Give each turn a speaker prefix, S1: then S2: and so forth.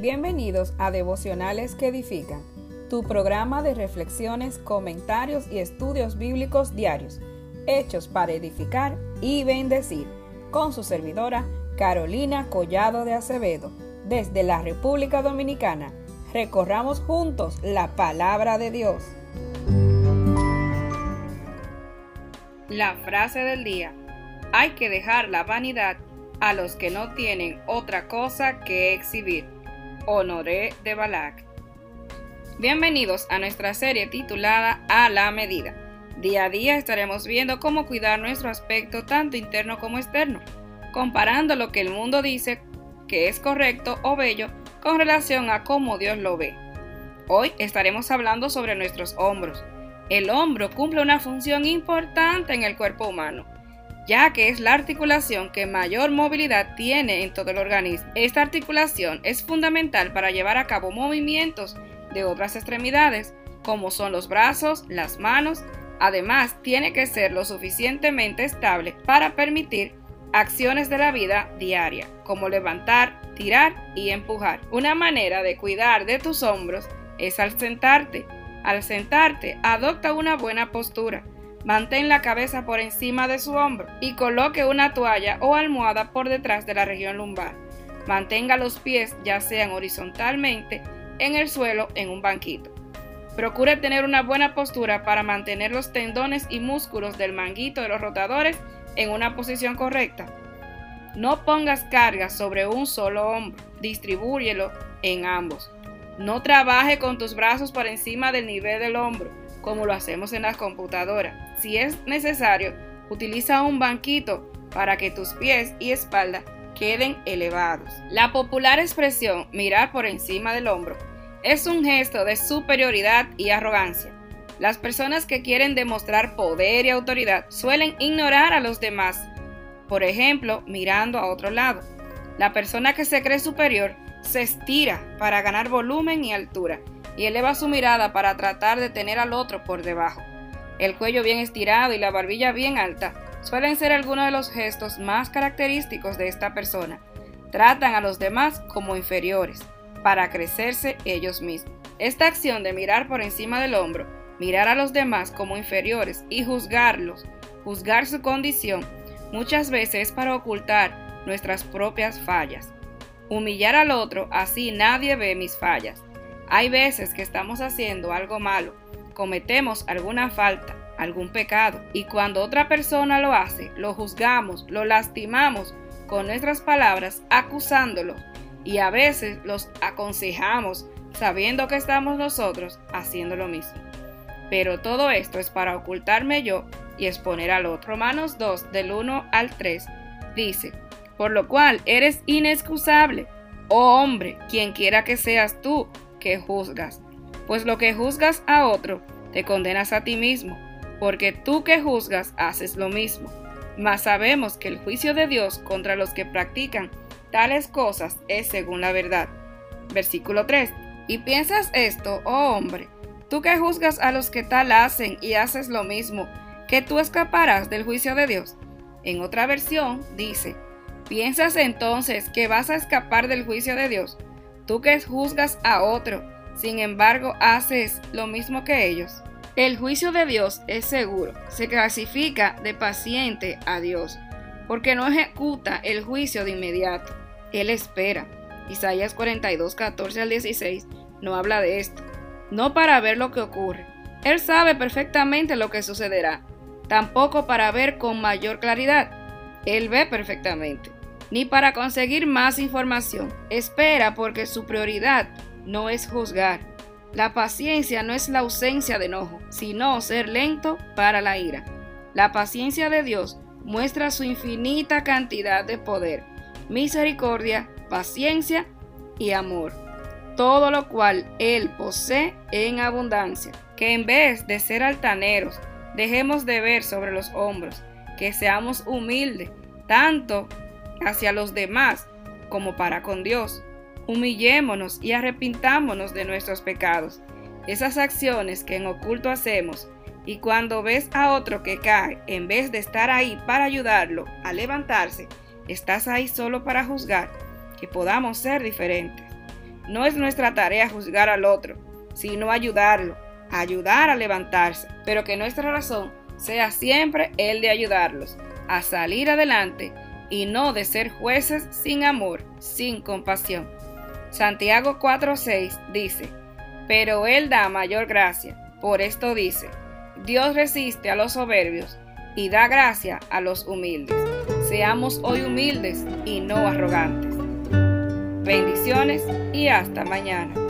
S1: Bienvenidos a Devocionales que Edifican, tu programa de reflexiones, comentarios y estudios bíblicos diarios, hechos para edificar y bendecir, con su servidora Carolina Collado de Acevedo, desde la República Dominicana. Recorramos juntos la palabra de Dios. La frase del día. Hay que dejar la vanidad a los que no tienen otra cosa que exhibir. Honoré de Balak. Bienvenidos a nuestra serie titulada A la medida. Día a día estaremos viendo cómo cuidar nuestro aspecto tanto interno como externo, comparando lo que el mundo dice que es correcto o bello con relación a cómo Dios lo ve. Hoy estaremos hablando sobre nuestros hombros. El hombro cumple una función importante en el cuerpo humano ya que es la articulación que mayor movilidad tiene en todo el organismo. Esta articulación es fundamental para llevar a cabo movimientos de otras extremidades, como son los brazos, las manos. Además, tiene que ser lo suficientemente estable para permitir acciones de la vida diaria, como levantar, tirar y empujar. Una manera de cuidar de tus hombros es al sentarte. Al sentarte, adopta una buena postura Mantén la cabeza por encima de su hombro y coloque una toalla o almohada por detrás de la región lumbar. Mantenga los pies ya sean horizontalmente en el suelo en un banquito. Procure tener una buena postura para mantener los tendones y músculos del manguito de los rotadores en una posición correcta. No pongas cargas sobre un solo hombro, distribúyelo en ambos. No trabaje con tus brazos por encima del nivel del hombro como lo hacemos en las computadoras. Si es necesario, utiliza un banquito para que tus pies y espalda queden elevados. La popular expresión mirar por encima del hombro es un gesto de superioridad y arrogancia. Las personas que quieren demostrar poder y autoridad suelen ignorar a los demás, por ejemplo, mirando a otro lado. La persona que se cree superior se estira para ganar volumen y altura y eleva su mirada para tratar de tener al otro por debajo. El cuello bien estirado y la barbilla bien alta suelen ser algunos de los gestos más característicos de esta persona. Tratan a los demás como inferiores, para crecerse ellos mismos. Esta acción de mirar por encima del hombro, mirar a los demás como inferiores y juzgarlos, juzgar su condición, muchas veces es para ocultar nuestras propias fallas. Humillar al otro, así nadie ve mis fallas. Hay veces que estamos haciendo algo malo, cometemos alguna falta, algún pecado, y cuando otra persona lo hace, lo juzgamos, lo lastimamos con nuestras palabras, acusándolo, y a veces los aconsejamos sabiendo que estamos nosotros haciendo lo mismo. Pero todo esto es para ocultarme yo y exponer al otro. Romanos 2 del 1 al 3 dice, por lo cual eres inexcusable, oh hombre, quien quiera que seas tú, que juzgas, pues lo que juzgas a otro, te condenas a ti mismo, porque tú que juzgas haces lo mismo. Mas sabemos que el juicio de Dios contra los que practican tales cosas es según la verdad. Versículo 3. Y piensas esto, oh hombre, tú que juzgas a los que tal hacen y haces lo mismo, que tú escaparás del juicio de Dios. En otra versión dice, ¿piensas entonces que vas a escapar del juicio de Dios? Tú que juzgas a otro, sin embargo haces lo mismo que ellos. El juicio de Dios es seguro, se clasifica de paciente a Dios, porque no ejecuta el juicio de inmediato, Él espera. Isaías 42, 14 al 16 no habla de esto, no para ver lo que ocurre. Él sabe perfectamente lo que sucederá, tampoco para ver con mayor claridad. Él ve perfectamente ni para conseguir más información. Espera porque su prioridad no es juzgar. La paciencia no es la ausencia de enojo, sino ser lento para la ira. La paciencia de Dios muestra su infinita cantidad de poder, misericordia, paciencia y amor, todo lo cual Él posee en abundancia. Que en vez de ser altaneros, dejemos de ver sobre los hombros, que seamos humildes, tanto hacia los demás como para con Dios. Humillémonos y arrepintámonos de nuestros pecados, esas acciones que en oculto hacemos, y cuando ves a otro que cae, en vez de estar ahí para ayudarlo a levantarse, estás ahí solo para juzgar, que podamos ser diferentes. No es nuestra tarea juzgar al otro, sino ayudarlo, ayudar a levantarse, pero que nuestra razón sea siempre el de ayudarlos a salir adelante y no de ser jueces sin amor, sin compasión. Santiago 4:6 dice, pero Él da mayor gracia. Por esto dice, Dios resiste a los soberbios y da gracia a los humildes. Seamos hoy humildes y no arrogantes. Bendiciones y hasta mañana.